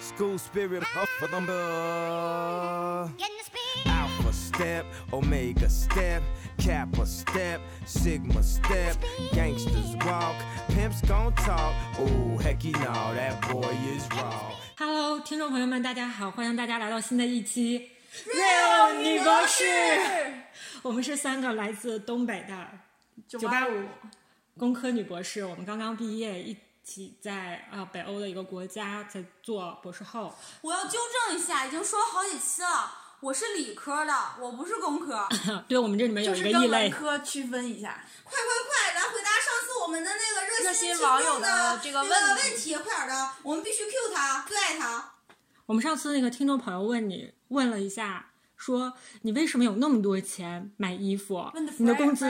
School spirit, alpha number. In the speed. Alpha step, Omega step, Kappa step, Sigma step. Gangsters walk, pimps gon' talk. Oh, hecky no, that boy is raw. Hello，听众朋友们，大家好，欢迎大家来到新的一期 Real 女博士。我们是三个来自东北的九八五工科女博士，我们刚刚毕业，一起在啊、呃北欧的一个国家在做博士后。我要纠正一下，已经说了好几期了，我是理科的，我不是工科。对我们这里面有个异类文，科区分一下。快快快，来回答上次我们的那个热热心心网友的这个问题问题，快点的，我们必须 Q 他，最爱他。我们上次那个听众朋友问你问了一下，说你为什么有那么多钱买衣服问的？你的工资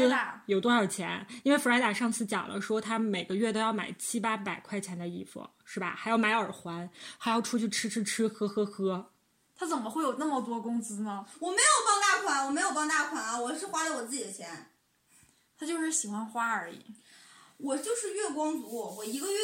有多少钱？因为 Freda 上次讲了，说他每个月都要买七八百块钱的衣服，是吧？还要买耳环，还要出去吃吃吃，喝喝喝。他怎么会有那么多工资呢？我没有傍大款，我没有傍大款啊，我是花的我自己的钱，他就是喜欢花而已。我就是月光族，我一个月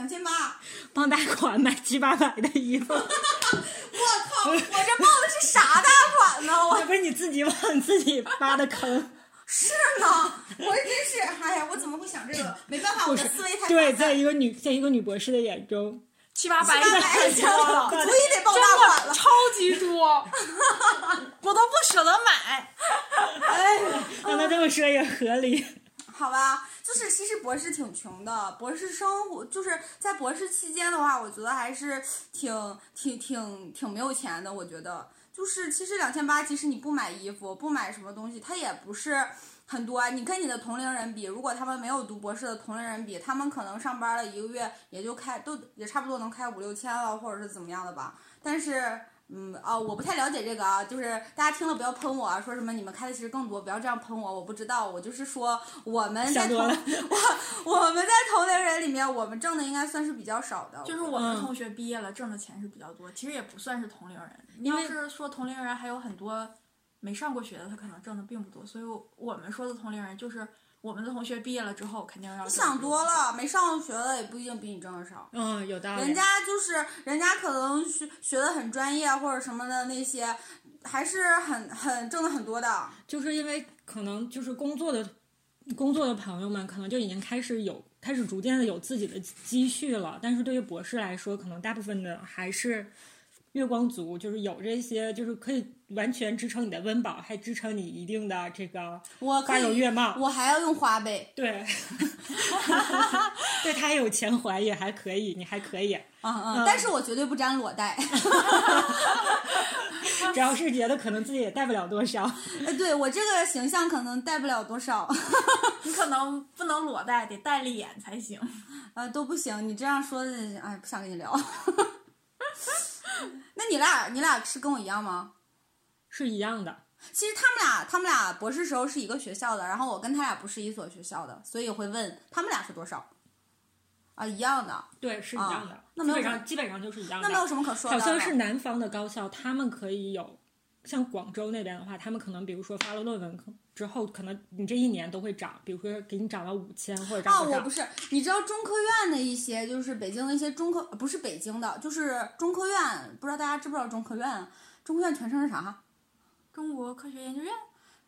两千八。帮大款买七八百的衣服，我靠，我这报的是啥大款呢？我这不是你自己往自己挖的坑。是呢，我真是，哎呀，我怎么会想这个？没办法，我的思维太对，在一个女在一个女博士的眼中，七八百七八百太多了，足以得报大款了。超级多，我都不舍得买。让他这么说也合理。好吧，就是其实博士挺穷的，博士生活就是在博士期间的话，我觉得还是挺挺挺挺没有钱的。我觉得就是其实两千八，即使你不买衣服，不买什么东西，它也不是很多。你跟你的同龄人比，如果他们没有读博士的同龄人比，他们可能上班了一个月也就开都也差不多能开五六千了，或者是怎么样的吧。但是。嗯啊，我不太了解这个啊，就是大家听了不要喷我啊，说什么你们开的其实更多，不要这样喷我，我不知道，我就是说我们在同想多了我我们在同龄人里面，我们挣的应该算是比较少的，就是我们嗯同学毕业了，挣的钱是比较多，其实也不算是同龄人。你要是说同龄人，还有很多没上过学的，他可能挣的并不多。所以我们说的同龄人，就是我们的同学毕业了之后，肯定要你想多了，没上过学的也不一定比你挣的少。嗯，有道理。人家就是人家可能学学的很专业或者什么的那些，还是很很挣的很多的。就是因为可能就是工作的工作的朋友们，可能就已经开始有开始逐渐的有自己的积蓄了。但是对于博士来说，可能大部分的还是月光族，就是有这些，就是可以完全支撑你的温饱，还支撑你一定的这个我可花有，月貌。我还要用花呗。对，对他有钱还也还可以，你还可以，嗯嗯，但是我绝对不沾裸贷。主要是觉得可能自己也带不了多少。哎，对我这个形象可能带不了多少，你可能不能裸贷，得带了眼才行。呃，都不行。你这样说的，哎，不想跟你聊。那你俩，你俩是跟我一样吗？是一样的，其实他们俩，他们俩博士时候是一个学校的，然后我跟他俩不是一所学校的，所以会问他们俩是多少。啊，一样的，对，是一样的，那没有基本什上基本上就是一样的。那没有什么可说的。好像是南方的高校，他们可以有，像广州那边的话，他们可能比如说发了论文之后，可能你这一年都会涨，比如说给你涨到五千或者涨啊，多少。我不是，你知道中科院的一些，就是北京的一些中科，呃不是北京的，就是中科院，不知道大家知不知道中科院？中科院全称是啥？中国科学研究院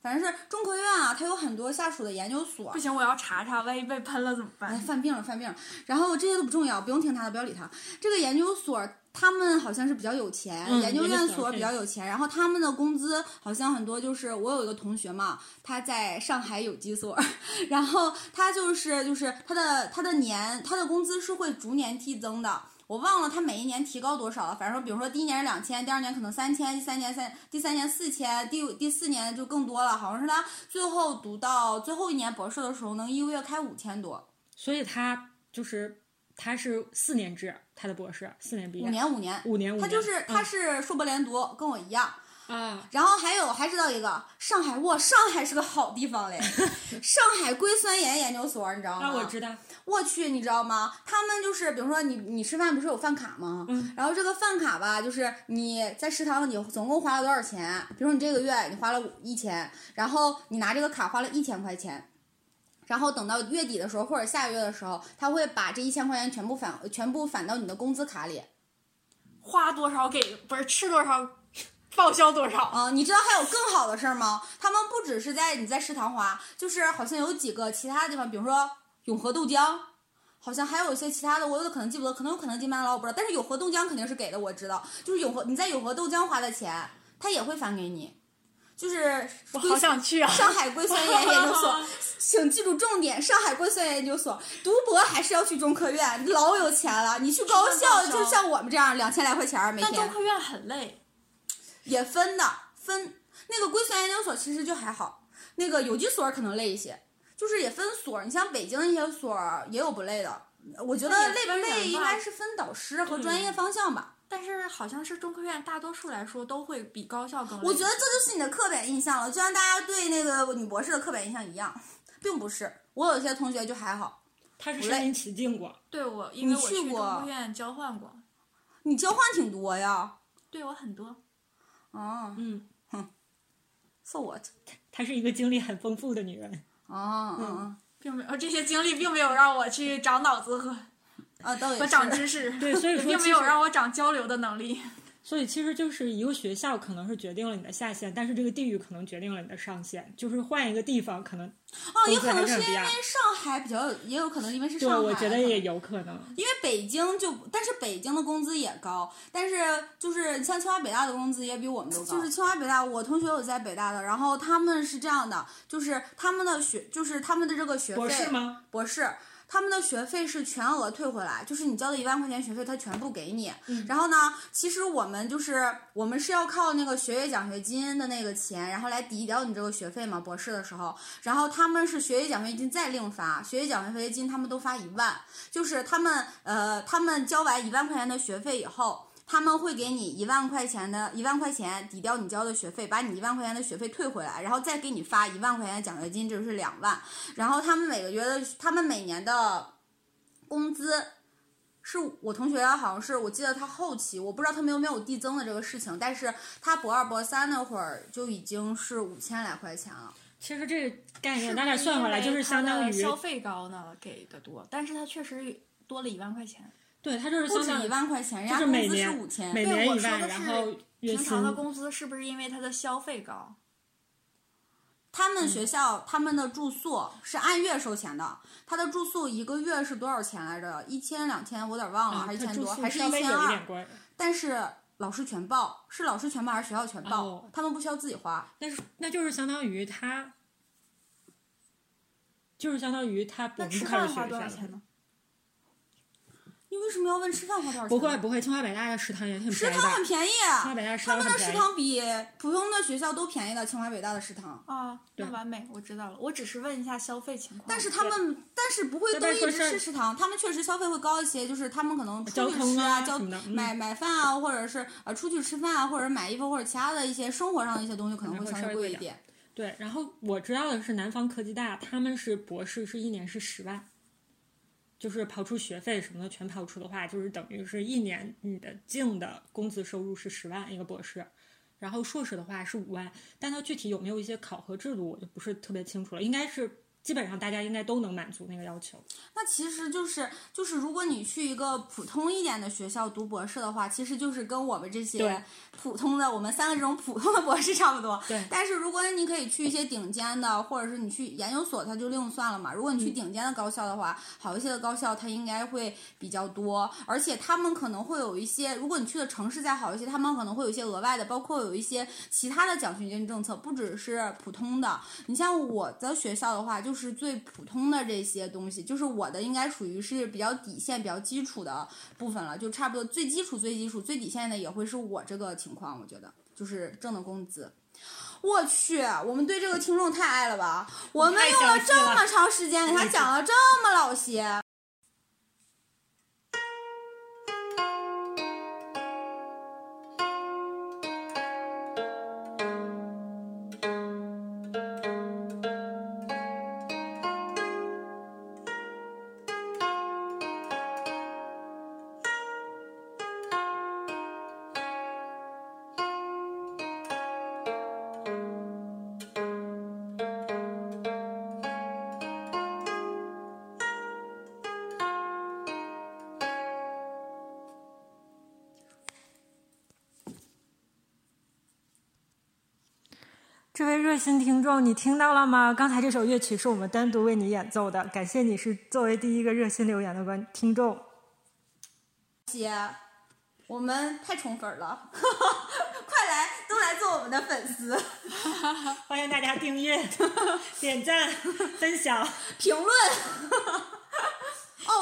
反正是中科院啊，它有很多下属的研究所不。行，我要查查，万一被喷了怎么办哎，办？犯病了，犯病了。然后这些都不重要，不用听他的，不要理他。这个研究所他们好像是比较有钱，嗯研究院所比较有钱，然后他们的工资好像很多就是我有一个同学嘛，他在上海有机所，然后他就是就是他的他的年他的工资是会逐年递增的。我忘了他每一年提高多少了，反正说，比如说第一年是两千，第二年可能三千，第三年三，第三年四千，第第四年就更多了，好像是他最后读到最后一年博士的时候，能一个月开五千多。所以他就是他是四年制，他的博士四年毕业，五年五年，五年五年，他就是他嗯是硕博连读，跟我一样。啊，然后还有还知道一个上海，哇，上海是个好地方嘞，上海硅酸盐研究所，你知道吗？啊，我知道，我去，你知道吗？他们就是，比如说你你吃饭不是有饭卡吗？嗯。然后这个饭卡吧，就是你在食堂你总共花了多少钱？比如说你这个月你花了一千，然后你拿这个卡花了一千块钱。然后等到月底的时候，或者下个月的时候，他会把这一千块钱全部返全部返到你的工资卡里，花多少给不是吃多少，报销多少。啊、你知道还有更好的事儿吗？他们不只是在你在食堂花，就是好像有几个其他的地方，比如说永和豆浆，好像还有一些其他的，我有的可能记不得，可能有可能金麦当劳我不知道，但是永和豆浆肯定是给的，我知道，就是永和你在永和豆浆花的钱，他也会返给你，就是我好想去啊！上海硅酸盐研究所，请记住重点：上海硅酸盐研究所读博还是要去中科院，老有钱了。你去高校，就像我们这样，两千来块钱儿每但。中科院很累，也分的，分那个硅酸研究所其实就还好，那个有机所可能累一些，就是也分所。你像北京一些所也有不累的，我觉得累不累应该是分导师和专业方向吧。但是好像是中科院大多数来说都会比高校更。我觉得这就是你的刻板印象了，就像大家对那个女博士的刻板印象一样，并不是。我有些同学就还好，他是身临其境过，对我，因为我去中科院交换过，你交换挺多呀。对我很多。哦嗯，哼，so what？她是一个经历很丰富的女人。哦，嗯嗯并没有这些经历，并没有让我去长脑子和啊，倒也。长知识，对所以说并没有让我长交流的能力。所以其实就是一个学校可能是决定了你的下限，但是这个地域可能决定了你的上限。就是换一个地方，可能哦，也可能是因为上海比较，也有可能因为是，上海。我觉得也有可能。因为北京就，但是北京的工资也高，但是就是像清华北大的工资也比我们都高。就是清华北大，我同学有在北大的，然后他们是这样的，就是他们的学，就是他们的这个学费，博士吗？博士。他们的学费是全额退回来，就是你交的一万块钱学费，他全部给你。嗯然后呢，其实我们就是我们是要靠那个学业奖学金的那个钱，然后来抵掉你这个学费嘛，博士的时候。然后他们是学业奖学金再另发，学业奖学金他们都发一万，就是他们呃，他们交完一万块钱的学费以后。他们会给你一万块钱的一万块钱抵掉你交的学费，把你一万块钱的学费退回来，然后再给你发一万块钱的奖学金，这就是两万。然后他们每个月的，他们每年的工资，是我同学好像是我记得他后期，我不知道他们有没有递增的这个事情，但是他博二博三那会儿就已经是五千来块钱了。其实这个概念是大概算回来，就是相当于消费高呢给的多，但是他确实多了一万块钱。对，他就是不止一相当于万块钱，人就是家工资是五千。每对年一万，我说的是然后月薪平常的工资是不是因为他的消费高？他们学校、他们的住宿是按月收钱的，他的住宿一个月是多少钱来着？一千两千，我有点忘了，啊还是一千多，还是一一千二但是老师全报，是老师全报还是学校全报？哦他们不需要自己花。但是那就是相当于他，就是相当于他那不吃饭花多少钱呢？你为什么要问吃饭花多少钱？不会，不会，清华北大的食堂也挺食便宜的。堂很便宜，华北大食他们的食堂很便宜堂比普通的学校都便宜的。清华北大的食堂，啊，那对完美，我知道了。我只是问一下消费情况。但是他们但是不会在都一直吃食堂，他们确实消费会高一些，就是他们可能出去交通吃交啊什么的嗯买买饭啊，或者是呃出去吃饭啊，或者买衣服或者其他的一些生活上的一些东西可能会稍微贵一贵一点。对，然后我知道的是南方科技大，他们是博士是一年是十万，就是刨出学费什么的全刨出的话，就是等于是一年你的净的工资收入是十万一个博士，然后硕士的话是五万，但它具体有没有一些考核制度我就不是特别清楚了，应该是基本上大家应该都能满足那个要求。那其实就是就是，如果你去一个普通一点的学校读博士的话，其实就是跟我们这些普通的我们三个这种普通的博士差不多。对但是如果你可以去一些顶尖的，或者是你去研究所，它就另算了嘛。如果你去顶尖的高校的话，好一些的高校它应该会比较多，而且他们可能会有一些，如果你去的城市再好一些，他们可能会有一些额外的，包括有一些其他的奖学金政策，不只是普通的。你像我的学校的话，就就是最普通的这些东西，就是我的应该属于是比较底线、比较基础的部分了，就差不多最基础、最基础、最底线的也会是我这个情况，我觉得就是挣的工资。我去，我们对这个听众太爱了吧？我们用了这么长时间给他讲了这么老些。这位热心听众，你听到了吗？刚才这首乐曲是我们单独为你演奏的，感谢你是作为第一个热心留言的观听众。姐，我们太宠粉了，快来都来做我们的粉丝，欢迎大家订阅、点赞、分享、评论。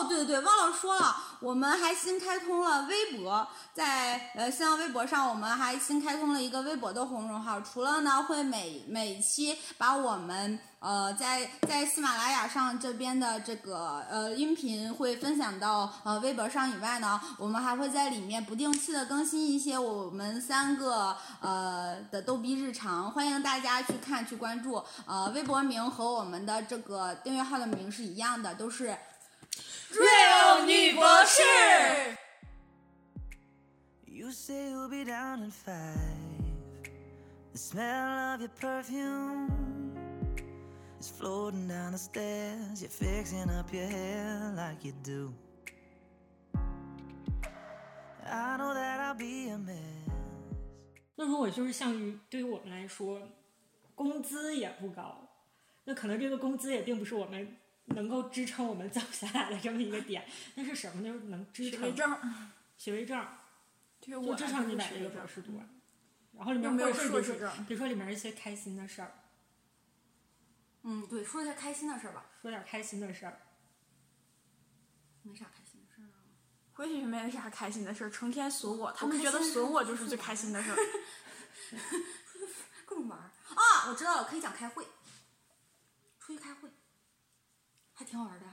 对对对，忘了说了，我们还新开通了微博，在呃新浪微博上，我们还新开通了一个微博的公众号。除了呢，会每每期把我们呃在在喜马拉雅上这边的这个呃音频会分享到呃微博上以外呢，我们还会在里面不定期的更新一些我们三个呃的逗逼日常，欢迎大家去看去关注。呃，微博名和我们的这个订阅号的名是一样的，都是。Real 女博士。You say you'll be down in five. The smell of your perfume is floating down the stairs. You're fixing up your hair like you do. I know that I'll be a mess. 那如果就是像于对于我们来说，工资也不高，那可能这个工资也并不是我们能够支撑我们走下来的这么一个点。那是什么？就是能支撑学位证，学位证，就对我支撑你把这个学位证博士读完。然后里面又没有说硕士证比如说里面一些开心的事儿，嗯，对，说一下开心的事儿吧。说点开心的事儿。没啥开心的事儿啊。回去没啥开心的事儿，成天损我，他们觉得损我就是最开心的事儿。各种玩儿啊！我知道了，可以讲开会，出去开会，还挺好玩的，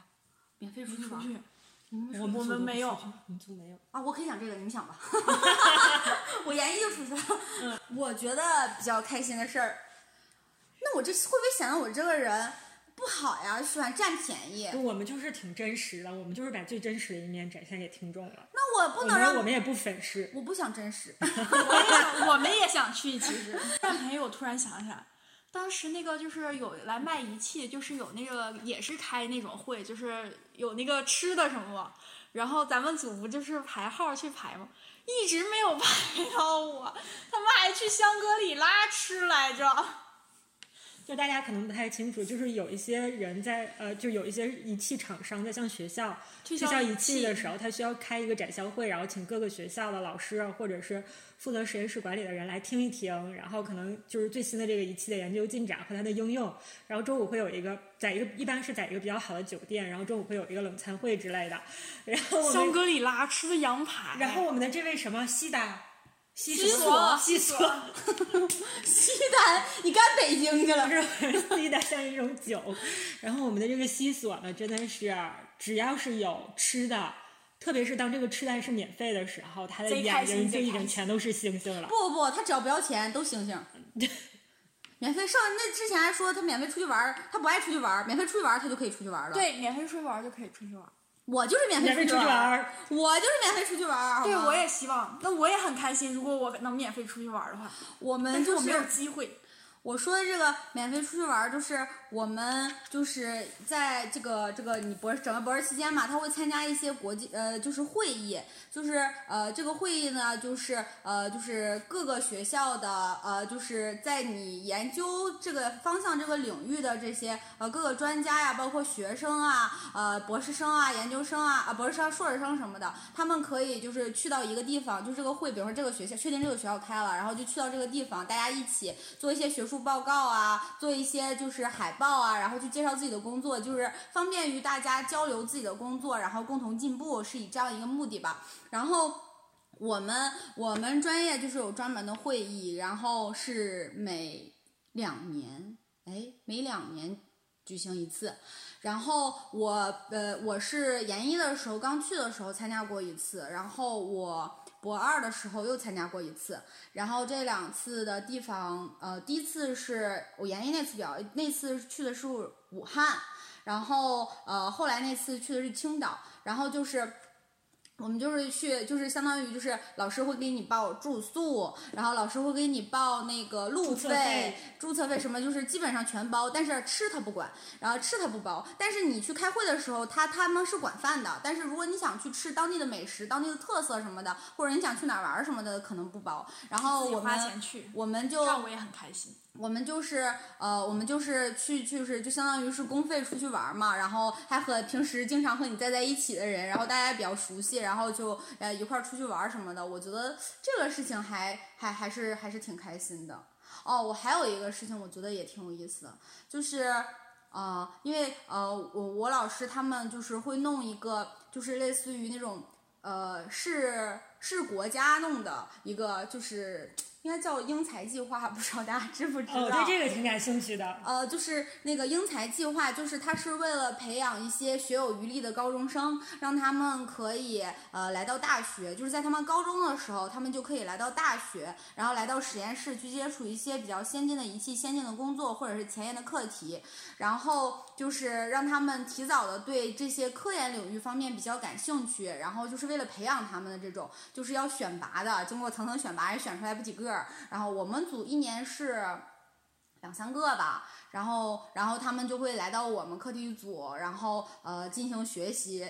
免费出去玩我们我们没有没有。啊，我可以讲这个，你们想吧。我研一就出去了。我觉得比较开心的事儿，那我这会不会显得我这个人不好呀？喜欢占便宜？我们就是挺真实的，我们就是把最真实的一面展现给听众了。那我不能让们我们也不粉饰，我不想真实。我也想，我们也想去。其实占便宜，我突然想起来，当时那个就是有来卖仪器，就是有那个也是开那种会，就是有那个吃的什么。然后咱们组不就是排号去排吗？一直没有排到我，他们还去香格里拉吃来着。就大家可能不太清楚，就是有一些人在呃，就有一些仪器厂商在向学校推销仪器的时候，他需要开一个展销会，然后请各个学校的老师啊或者是负责实验室管理的人来听一听，然后可能就是最新的这个仪器的研究进展和它的应用。然后中午会有一个在一个一般是在一个比较好的酒店，然后中午会有一个冷餐会之类的。然后香格里拉吃的羊排，然后我们的这位什么西达西西索索西索。西单，你干北京去了？是西单像一种酒，然后我们的这个西索呢，真的是只要是有吃的，特别是当这个吃的是免费的时候，他的眼睛就一心贼开心整全都是星星了。不不不，他只要不要钱都星星。免费上那之前还说他免费出去玩儿，他不爱出去玩儿，免费出去玩儿他就可以出去玩儿了。，对，免费出去玩就可以出去玩。我就是免费出去玩儿，我就是免费出去玩儿。对，我也希望，那我也很开心，如果我能免费出去玩的话，我们就是就我没有机会。我说的这个免费出去玩，就是我们就是在这个这个你博士整个博士期间嘛，他会参加一些国际呃就是会议，就是呃这个会议呢就是呃就是各个学校的呃就是在你研究这个方向这个领域的这些呃各个专家呀，包括学生啊呃博士生啊研究生啊啊博士生硕士生什么的，他们可以就是去到一个地方，就这个会，比如说这个学校确定这个学校开了，然后就去到这个地方，大家一起做一些学术报告啊，做一些就是海报啊，然后去介绍自己的工作，就是方便于大家交流自己的工作，然后共同进步，是以这样一个目的吧。然后我们我们专业就是有专门的会议，然后是每两年，哎，每两年举行一次。然后我呃我是研一的时候刚去的时候参加过一次，然后我博二的时候又参加过一次，然后这两次的地方呃第一次是我研一那次比较那次去的是武汉，然后呃后来那次去的是青岛，然后就是。我们就是去，就是相当于就是老师会给你报住宿，然后老师会给你报那个路费注册费什么，就是基本上全包，但是吃他不管，然后吃他不包。但是你去开会的时候，他他们是管饭的，但是如果你想去吃当地的美食、当地的特色什么的，或者你想去哪儿玩儿什么的，可能不包。然后我们钱去，我们就让我也很开心。我们就是呃，我们就是去就是就相当于是公费出去玩嘛，然后还和平时经常和你待在一起的人，然后大家比较熟悉，然后就呃一块儿出去玩什么的。我觉得这个事情还还还是还是挺开心的。哦，我还有一个事情，我觉得也挺有意思，就是呃，因为呃我我老师他们就是会弄一个，就是类似于那种呃是是国家弄的一个，就是应该叫英才计划，不知道大家知不知道？哦，对这个挺感兴趣的。呃，就是那个英才计划，就是它是为了培养一些学有余力的高中生，让他们可以呃来到大学，就是在他们高中的时候，他们就可以来到大学，然后来到实验室去接触一些比较先进的仪器、先进的工作或者是前沿的课题，然后就是让他们提早的对这些科研领域方面比较感兴趣，然后就是为了培养他们的这种，就是要选拔的，经过层层选拔也选出来不几个，然后我们组一年是。两三个吧，然后然后他们就会来到我们课题组，然后呃进行学习。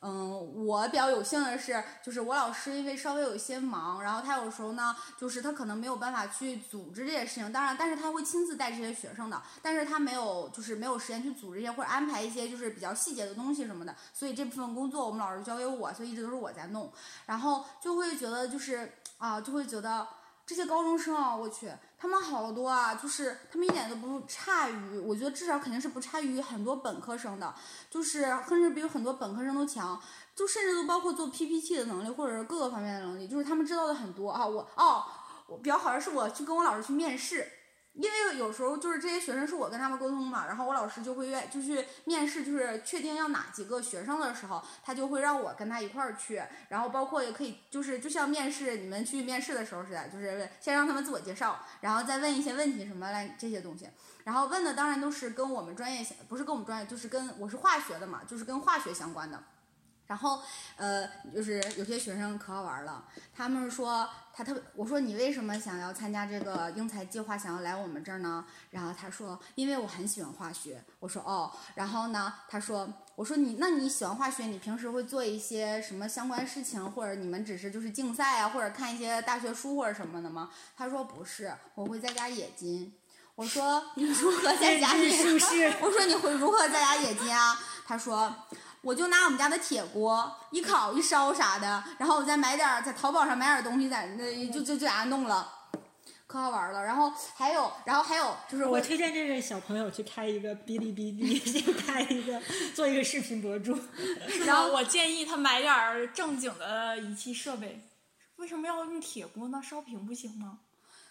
嗯，我比较有幸的是，就是我老师因为稍微有一些忙，然后他有时候呢，就是他可能没有办法去组织这些事情，当然，但是他会亲自带这些学生的，但是他没有就是没有时间去组织一些或者安排一些就是比较细节的东西什么的，所以这部分工作我们老师交给我，所以一直都是我在弄，然后就会觉得就是啊，就会觉得这些高中生啊，我去。他们好多啊，就是他们一点都不差于，我觉得至少肯定是不差于很多本科生的，就是甚至比很多本科生都强，就甚至都包括做 PPT 的能力，或者是各个方面的能力，就是他们知道的很多啊。我哦，我比较好的是我去跟我老师去面试。因为有时候就是这些学生是我跟他们沟通嘛，然后我老师就会愿就去面试，就是确定要哪几个学生的时候，他就会让我跟他一块儿去，然后包括也可以就是就像面试你们去面试的时候似的，就是先让他们自我介绍，然后再问一些问题什么来这些东西，然后问的当然都是跟我们专业不是跟我们专业，就是跟我是化学的嘛，就是跟化学相关的。然后，呃，就是有些学生可好玩了，他们说他特别，我说你为什么想要参加这个英才计划，想要来我们这儿呢？然后他说，因为我很喜欢化学。我说哦，然后呢，他说，我说你那你喜欢化学，你平时会做一些什么相关事情，或者你们只是就是竞赛啊，或者看一些大学书或者什么的吗？他说不是，我会在家冶金。我说你如何在家冶是不是？我说你会如何在家冶金啊？他说。我就拿我们家的铁锅一烤一烧啥的，然后我再买点儿在淘宝上买点东西，在那就就就在家弄了，可好玩了。然后还有，然后还有就是我推荐这位小朋友去开一个哔哩哔哩，先开一个做一个视频博主。然后我建议他买点正经的仪器设备。为什么要用铁锅呢？烧瓶不行吗？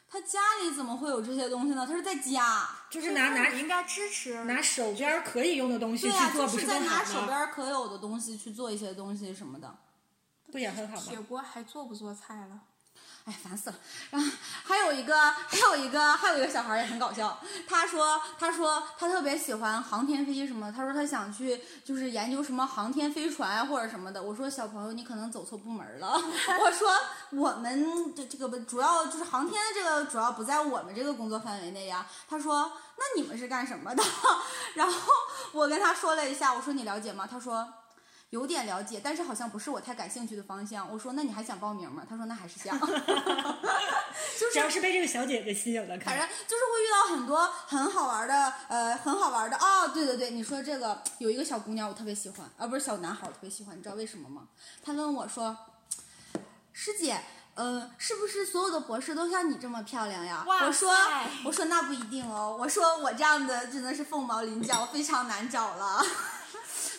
他家里怎么会有这些东西呢？他是在家，就是拿拿应该支持拿手边可以用的东西去对呀、做，就不是在拿手？边可有的东西去做一些东西什么的。不也很好铁吗？锅还做不做菜了？哎，烦死了！然后还有一个，还有一个，还有一个小孩儿也很搞笑。他说，他说他特别喜欢航天飞机什么。他说他想去就是研究什么航天飞船或者什么的。我说小朋友，你可能走错部门了。我说我们这这个主要就是航天的这个主要不在我们这个工作范围内呀。他说那你们是干什么的？然后我跟他说了一下，我说你了解吗？他说。有点了解，但是好像不是我太感兴趣的方向。我说那你还想报名吗？他说那还是想。只要是被这个小姐姐吸引了，看反正就是会遇到很多很好玩的，呃，很好玩的哦。对对对，你说这个有一个小姑娘我特别喜欢，啊，不是小男孩我特别喜欢，你知道为什么吗？他问我说，师姐。嗯，是不是所有的博士都像你这么漂亮呀？我说，我说那不一定哦。我说我这样的真的是凤毛麟角，非常难找了。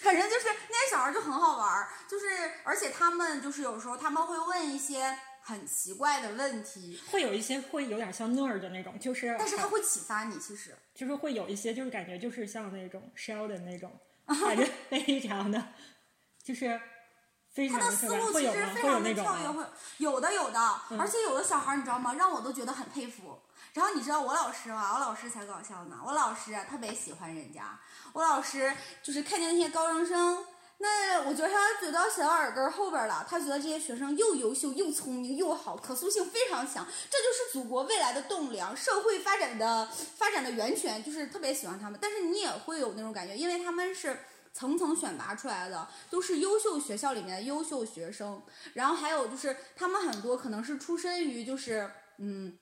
反正就是那些小孩就很好玩儿，就是而且他们就是有时候他们会问一些很奇怪的问题，会有一些会有点像 nerd 的那种，就是但是他会启发你，其实。就是会有一些就是感觉就是像那种 Sheldon 那种，感觉非常的，就是非他？的思路？其实非常的跳跃？会有的有的，嗯而且有的小孩儿你知道吗？让我都觉得很佩服。然后你知道我老师吗？我老师才搞笑呢。我老师特别喜欢人家，我老师就是看见那些高中生那我觉得他嘴到写到耳根后边了，他觉得这些学生又优秀又聪明又好，可塑性非常强，这就是祖国未来的栋梁，社会发展的发展的源泉，就是特别喜欢他们。但是你也会有那种感觉，因为他们是层层选拔出来的，都是优秀学校里面的优秀学生，然后还有就是他们很多可能是出身于就是嗯。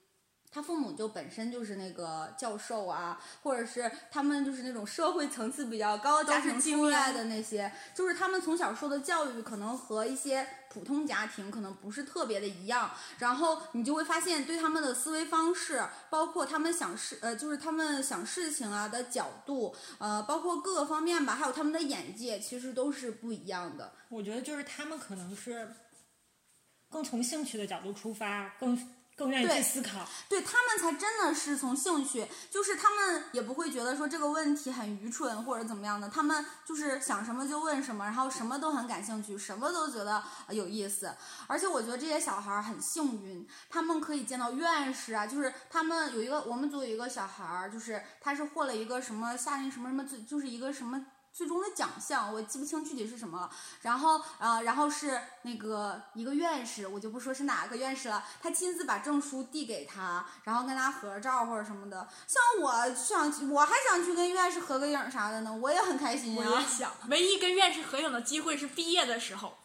他父母就本身就是那个教授啊，或者是他们就是那种社会层次比较高、家庭出来的那些，就是他们从小受的教育可能和一些普通家庭可能不是特别的一样，然后你就会发现对他们的思维方式，包括他们想事呃，就是他们想事情啊的角度，呃，包括各个方面吧，还有他们的眼界，其实都是不一样的。我觉得就是他们可能是更从兴趣的角度出发，更更愿意去对思考。对他们才真的是从兴趣，就是他们也不会觉得说这个问题很愚蠢或者怎么样的，他们就是想什么就问什么，然后什么都很感兴趣，什么都觉得呃有意思。而且我觉得这些小孩儿很幸运，他们可以见到院士啊，就是他们有一个我们组有一个小孩儿，就是他是获了一个什么夏令什么什么，就是一个什么。最终的奖项我记不清具体是什么了，然后呃，然后是那个一个院士，我就不说是哪个院士了，他亲自把证书递给他，然后跟他合照或者什么的。像我想，我还想去跟院士合个影啥的呢，我也很开心呀、我也想，唯一跟院士合影的机会是毕业的时候，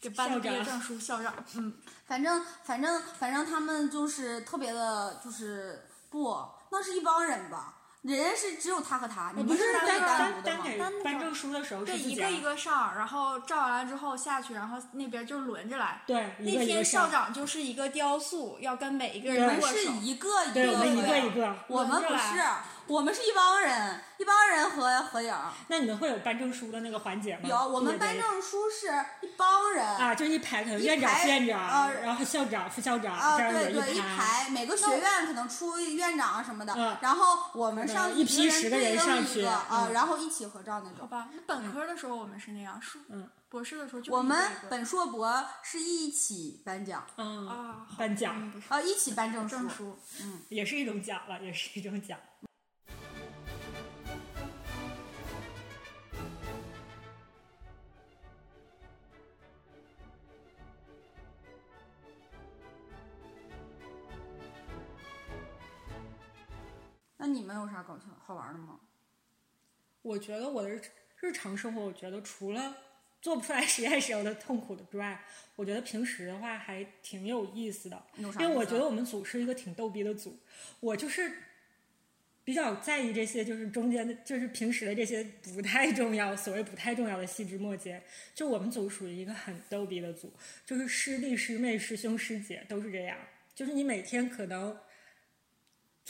给颁的毕业证书，校长，嗯，反正反正反正他们就是特别的，就是不，那是一帮人吧，人家是只有他和他，你们不是单单单独的吗？单给单独颁证书的时候是对，一个一个上，然后照完了之后下去，然后那边就轮着来。对一那个一个天校。长就是一个雕塑，要跟每一个对人我们是。一个一个，我们一个一个。我们不是来，我们是一帮人，一帮人合合影。那你们会有颁证书的那个环节吗？有，我们颁证书是一帮人。啊，就一排，可能一院长、排副院长，呃然后校长、副校长啊，这样对对，一排，每个学院可能出院长啊什么的，嗯。然后我们上去一批十个人对应上去一个啊，嗯。然后一起合照那种。好吧，那本科的时候我们是那样，硕嗯。博士的时候就是我们本硕博是一起颁奖，嗯，啊好颁奖。啊，一起颁证书。证书，也是一种奖了，也是一种奖。你们有啥搞笑好玩的吗？我觉得我的日日常生活，我觉得除了做不出来实验时候的痛苦的之外，我觉得平时的话还挺有意思的。因为我觉得我们组是一个挺逗逼的组，我就是比较在意这些，就是中间的，就是平时的这些不太重要，所谓不太重要的细枝末节。就我们组属于一个很逗逼的组，就是师弟师妹、师兄师姐都是这样，就是你每天可能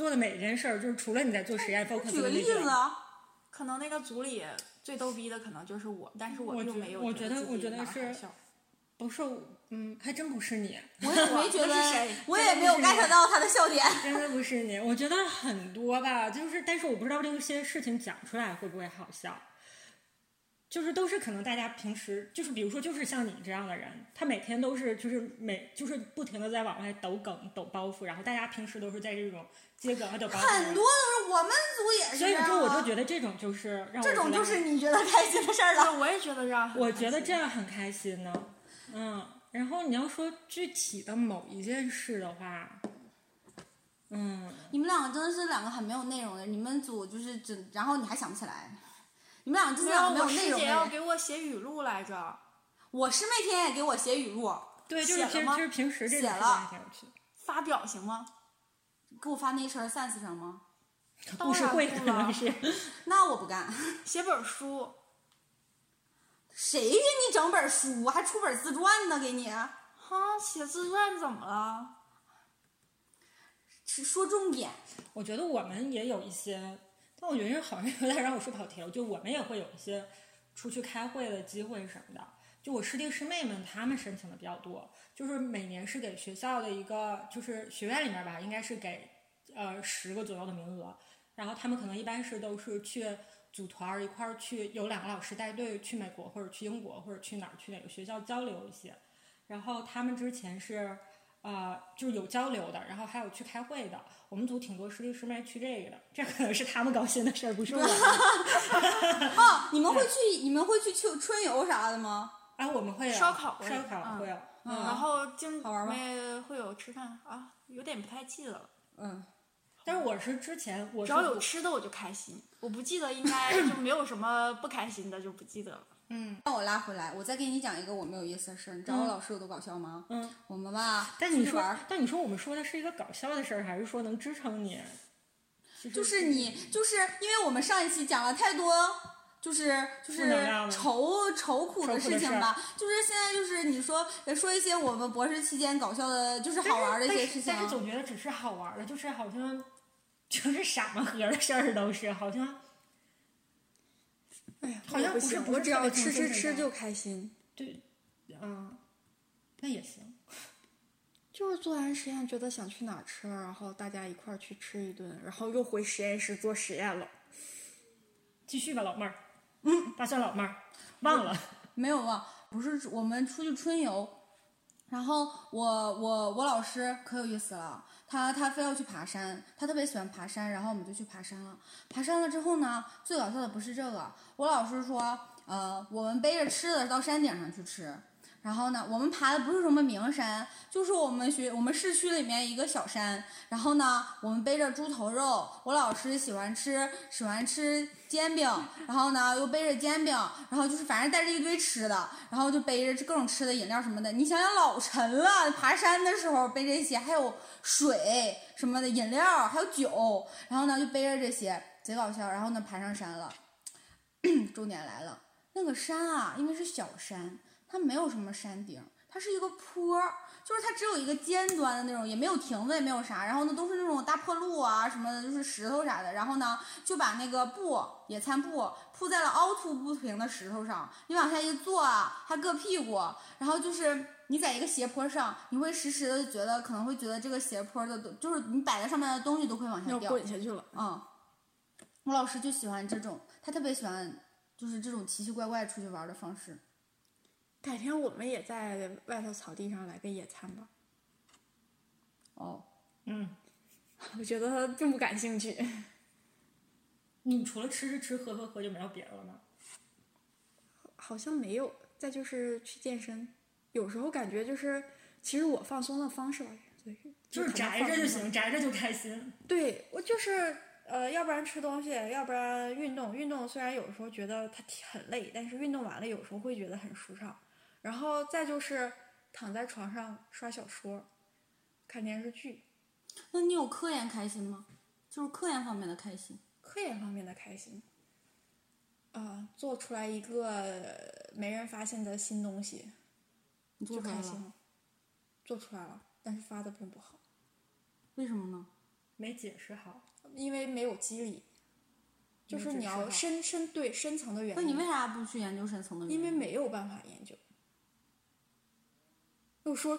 做的每一件事儿，就是除了你在做实验 focus 举个例子啊，可能那个组里最逗逼的可能就是我，但是我觉又没有我觉得我觉得是不是，嗯，还真不是你。我也 没觉得是谁，我也没有 get 到他的笑点。真的不是你，我觉得很多吧，就是，但是我不知道这些事情讲出来会不会好笑，就是都是可能大家平时就是，比如说就是像你这样的人，他每天都是就是每就是不停的在往外抖梗抖包袱，然后大家平时都是在这种接梗啊抖包袱，很多都是我们组也是所以说我就觉得这种就是让我觉得这种就是你觉得开心的事儿了。我也觉得这样。我觉得这样很开心呢，嗯，然后你要说具体的某一件事的话，嗯。你们两个真的是两个很没有内容的，你们组就是只，然后你还想不起来，你们两个真没有，是没我师有内容的人。姐要给我写语录来着，我师妹天天也给我写语录，对，就是写了吗平就是平时这种事情写了。发表行吗？给我发 Nature Science 上吗？故事会可当然不了能 是，那我不干，写本书，谁给你整本书，还出本自传呢？给你，哈，写自传怎么了？是说重点。我觉得我们也有一些，但我觉得好像有点让我说跑题了。就我们也会有一些出去开会的机会什么的。就我师弟师妹们，他们申请的比较多，就是每年是给学校的一个，就是学院里面吧，应该是给呃十个左右的名额。然后他们可能一般是都是去组团儿一块儿去，有两个老师带队去美国或者去英国或者去哪儿去哪个学校交流一些。然后他们之前是呃，就是有交流的，然后还有去开会的。我们组挺多师弟师妹去这个的，这可能是他们高兴的事儿，不是我。哦，你们会去你们会去秋春游啥的吗？啊，我们会有烧烤烧烤嗯会有，然后经好玩吗会有吃饭啊，有点不太记得了。嗯，但是我是之前我只要有吃的我就开心，我不记得应该就没有什么不开心的，就不记得了。嗯让我拉回来，我再给你讲一个我们有意思的事儿。你知道我老师有多搞笑吗？嗯，我们吧，但你说但你说我们说的是一个搞笑的事儿，还是说能支撑你？就是你，就是因为我们上一期讲了太多，就是就是愁愁苦的事情吧。就是现在就是你说呃说一些我们博士期间搞笑的，就是好玩的一些事情但是。但是总觉得只是好玩的，就是好像就是傻么呵的事儿都是，好像哎呀，好像不是不是我只要吃吃吃就开心。对，嗯，那也行。就是做完实验觉得想去哪儿吃，然后大家一块儿去吃一顿，然后又回实验室做实验了。继续吧，老妹儿。嗯，大蒜老妹儿，忘了。没有忘，不是我们出去春游，然后我我我老师可有意思了，他他非要去爬山，他特别喜欢爬山，然后我们就去爬山了。爬山了之后呢，最搞笑的不是这个，我老师说，呃，我们背着吃的到山顶上去吃。然后呢，我们爬的不是什么名山，就是我们学我们市区里面一个小山。然后呢，我们背着猪头肉，我老师喜欢吃喜欢吃煎饼，然后呢又背着煎饼，然后就是反正带着一堆吃的，然后就背着各种吃的饮料什么的。你想想老沉了，爬山的时候背这些，还有水什么的饮料，还有酒，然后呢就背着这些，贼搞笑。然后呢爬上山了，重点来了，那个山啊，因为是小山。它没有什么山顶，它是一个坡儿，就是它只有一个尖端的那种，也没有亭子，也没有啥。然后呢，都是那种大坡路啊什么的，就是石头啥的。然后呢，就把那个布野餐布铺在了凹凸不平的石头上，你往下一坐啊，还硌屁股。然后就是你在一个斜坡上，你会时时的觉得，可能会觉得这个斜坡的都，就是你摆在上面的东西都会往下要掉。滚下去了。嗯，我老师就喜欢这种，他特别喜欢就是这种奇奇怪怪出去玩的方式。改天我们也在外头草地上来个野餐吧。哦，嗯，我觉得并不感兴趣。你除了吃吃吃喝喝喝就没有别的了吗？好像没有。再就是去健身，有时候感觉就是，其实我放松的方式吧，对，就是宅着就行，宅着就开心。对我就是呃，要不然吃东西，要不然运动。运动虽然有时候觉得它很累，但是运动完了有时候会觉得很舒畅。然后再就是躺在床上刷小说，看电视剧，那你有科研开心吗？就是科研方面的开心。科研方面的开心。啊、做出来一个没人发现的新东西，你做出来了？就开心了。做出来了，但是发的并不好，为什么呢？没解释好，因为没有机理。就是你要深深对深层的原因。那你为啥不去研究深层的原因？因为没有办法研究。又说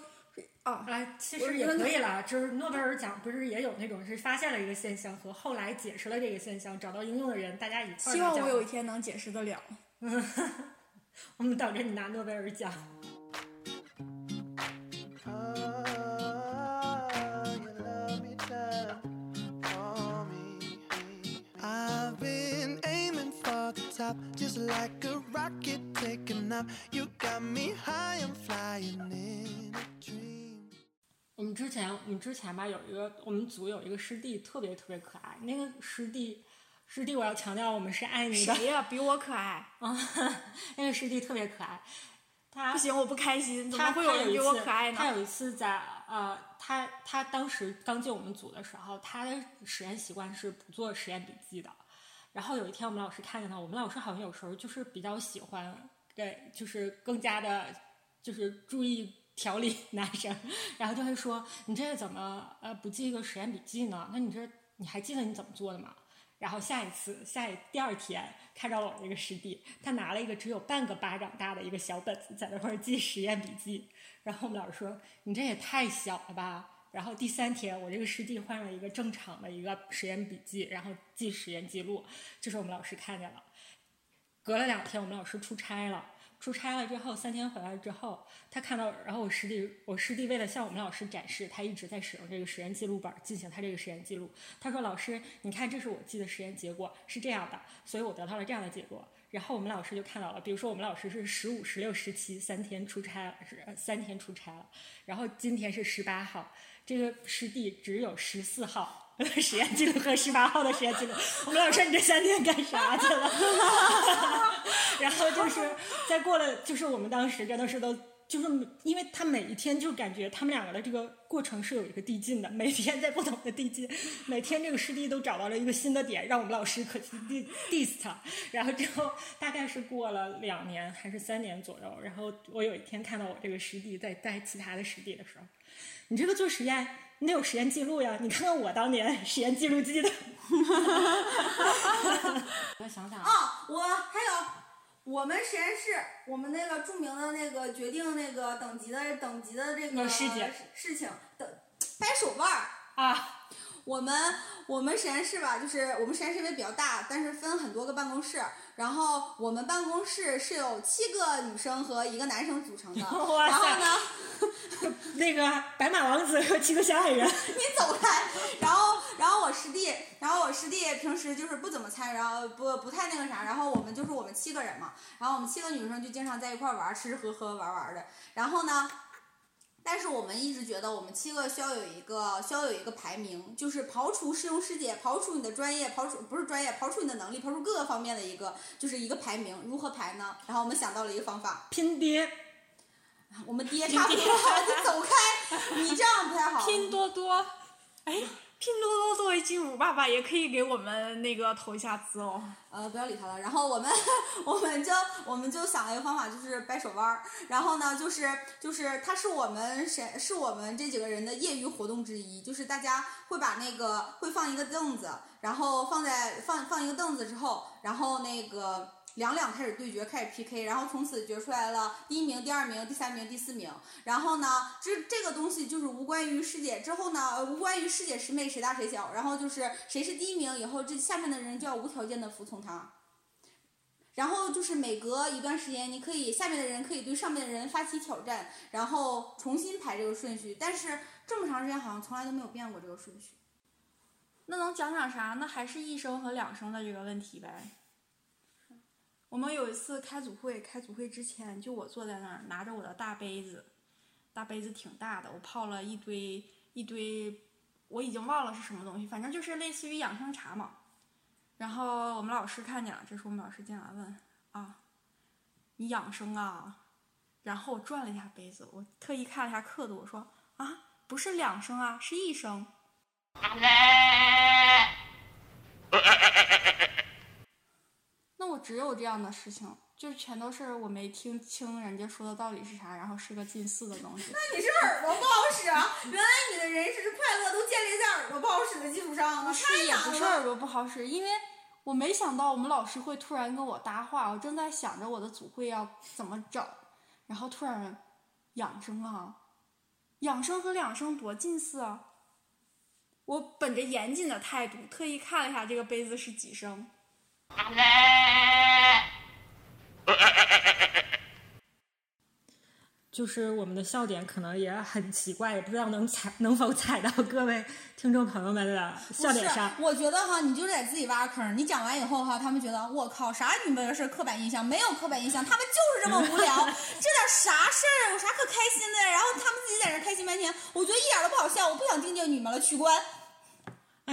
啊，哎，其实也可以了。就是诺贝尔奖不是也有那种是发现了一个现象和后来解释了这个现象，找到应用的人，大家一块儿希望我有一天能解释得了。我们等着你拿诺贝尔奖。I've been aiming for the top, just like a rocket taking You got me high, I'm flying in a dream. 我们之前，我们之前吧有一个，我们组有一个师弟特别特别可爱。那个师弟，师弟我要强调，我们是爱你的谁呀、比我可爱？啊。那个师弟特别可爱，他不行，我不开心。怎他么会有人比我可爱呢？他有一次在呃，他他当时刚进我们组的时候，他的实验习惯是不做实验笔记的。然后有一天我们老师看见他，我们老师好像有时候就是比较喜欢，对，就是更加的，就是注意调理 男生，然后就会说你这怎么呃不记一个实验笔记呢？那你这你还记得你怎么做的吗？然后下一次，下一第二天看到我那个师弟，他拿了一个只有半个巴掌大的一个小本子，在那块记实验笔记。然后我们老师说：“你这也太小了吧！”然后第三天，我这个师弟换了一个正常的一个实验笔记，然后记实验记录。这时候我们老师看见了。隔了两天，我们老师出差了，出差了之后，三天回来之后，他看到，然后我师弟，我师弟为了向我们老师展示，他一直在使用这个实验记录本进行他这个实验记录。他说：“老师，你看，这是我记的实验结果，是这样的，所以我得到了这样的结果。”然后我们老师就看到了，比如说我们老师是十五、十六、十七三天出差，是三天出差了，然后今天是十八号，这个师弟只有十四号。实验记录和十八号的实验记录，我们老师说你这三天干啥去了？然后就是再过了，就是我们当时真的是都，就是因为他每一天就感觉他们两个的这个过程是有一个递进的，每天在不同的递进，每天这个师弟都找到了一个新的点，让我们老师可去 diss 他。然后之后大概是过了两年还是三年左右，然后我有一天看到我这个师弟在带其他的师弟的时候，你这个做实验。你得有实验记录呀！你看看我当年 实验记录记的。我想想啊，我还有我们实验室，我们那个著名的那个决定那个等级的等级的这个事情的掰手腕儿啊。我们我们实验室吧，就是我们实验室因为比较大，但是分很多个办公室。然后我们办公室是有七个女生和一个男生组成的。然后呢，那个白马王子和七个小矮人。你走开。然后，然后我师弟，然后我师弟平时就是不怎么参与，然后不不太那个啥。然后我们就是我们七个人嘛，然后我们七个女生就经常在一块玩，吃吃喝喝玩玩的。然后呢？但是我们一直觉得，我们七个需要有一个需要有一个排名，就是刨除师兄师姐，刨除你的专业，刨除不是专业，刨除你的能力，刨除各个方面的一个，就是一个排名。如何排呢？然后我们想到了一个方法，拼爹。我们爹差不多，你走开，你这样不太好。拼多多，哎。拼多多作为金主爸爸，也可以给我们那个投一下资哦。呃，不要理他了。然后我们，我们就我们就想了一个方法，就是掰手腕儿。然后呢，就是就是它是我们谁是我们这几个人的业余活动之一，就是大家会把那个会放一个凳子，然后放在放放一个凳子之后，然后那个。两两开始对决，开始 PK，然后从此决出来了第一名、第二名、第三名、第四名。然后呢，这这个东西就是无关于师姐之后呢，无关于师姐师妹谁大谁小。然后就是谁是第一名以后，这下面的人就要无条件的服从他。然后就是每隔一段时间，你可以下面的人可以对上面的人发起挑战，然后重新排这个顺序。但是这么长时间好像从来都没有变过这个顺序。那能讲讲啥？那还是一声和两声的这个问题呗。我们有一次开组会，开组会之前就我坐在那儿拿着我的大杯子，大杯子挺大的，我泡了一堆一堆，我已经忘了是什么东西，反正就是类似于养生茶嘛。然后我们老师看见了，这时候我们老师进来问啊，你养生啊？然后我转了一下杯子，我特意看了一下刻度，我说啊，不是两升啊，是一升。那我只有这样的事情，就全都是我没听清人家说的到底是啥，然后是个近似的东西。那你是耳朵不好使啊？原来你的人生快乐都建立在耳朵不好使的基础上了。是也不是耳朵不好使，因为我没想到我们老师会突然跟我搭话，我正在想着我的组会要怎么整，然后突然养生啊，养生和两生多近似啊！我本着严谨的态度，特意看了一下这个杯子是几声。就是我们的笑点可能也很奇怪，也不知道能踩能否踩到各位听众朋友们的笑点上。我觉得哈，你就是在自己挖坑。你讲完以后哈，他们觉得我靠，啥你们的事刻板印象？没有刻板印象，他们就是这么无聊，这点啥事儿有啥可开心的？然后他们自己在这开心半天，我觉得一点都不好笑，我不想听见你们了，取关。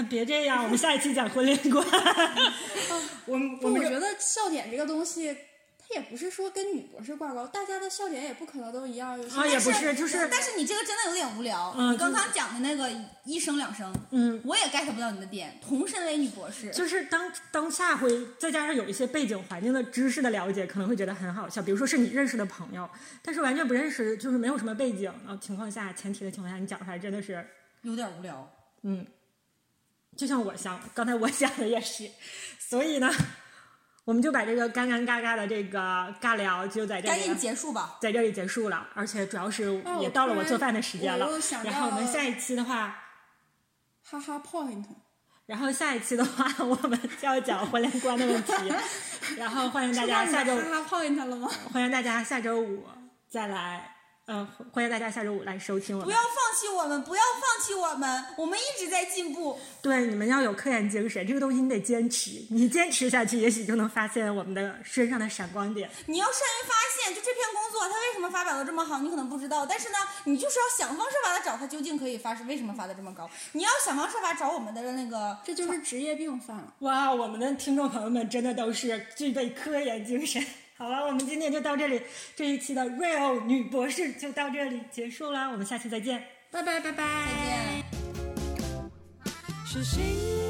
别这样，我们下一期讲婚恋观。我我我觉得笑点这个东西，它也不是说跟女博士挂钩，大家的笑点也不可能都一样。啊，也不是，就是，但是你这个真的有点无聊。嗯，刚刚讲的那个一声两声，嗯，我也 get 不到你的点。同身为女博士，就是当当下会再加上有一些背景环境的知识的了解，可能会觉得很好笑。比如说是你认识的朋友，但是完全不认识，就是没有什么背景的情况下，前提的情况下，你讲出来真的是有点无聊。嗯。就像我想，刚才我想的也是，所以呢，我们就把这个干干尬尬的这个尬聊就在这里赶紧结束吧，在这里结束了。而且主要是也到了我做饭的时间了。然后我们下一期的话，哈哈 point，然后下一期的话，我们就要讲婚恋观的问题，然后欢迎大家下周哈泡进去了吗？欢迎大家下周五再来，呃，欢迎大家下周五来收听我们不要。放弃我们，不要放弃我们，我们一直在进步。对，你们要有科研精神，这个东西你得坚持，你坚持下去，也许就能发现我们的身上的闪光点。你要善于发现，就这篇工作它为什么发表的这么好，你可能不知道，但是呢，你就是要想方设法的找它究竟可以发是为什么发的这么高，你要想方设法找我们的那个，这就是职业病犯了。哇，我们的听众朋友们真的都是具备科研精神。好了，我们今天就到这里，这一期的 Real 女博士就到这里结束啦，我们下期再见。拜拜拜拜，再见。是幸福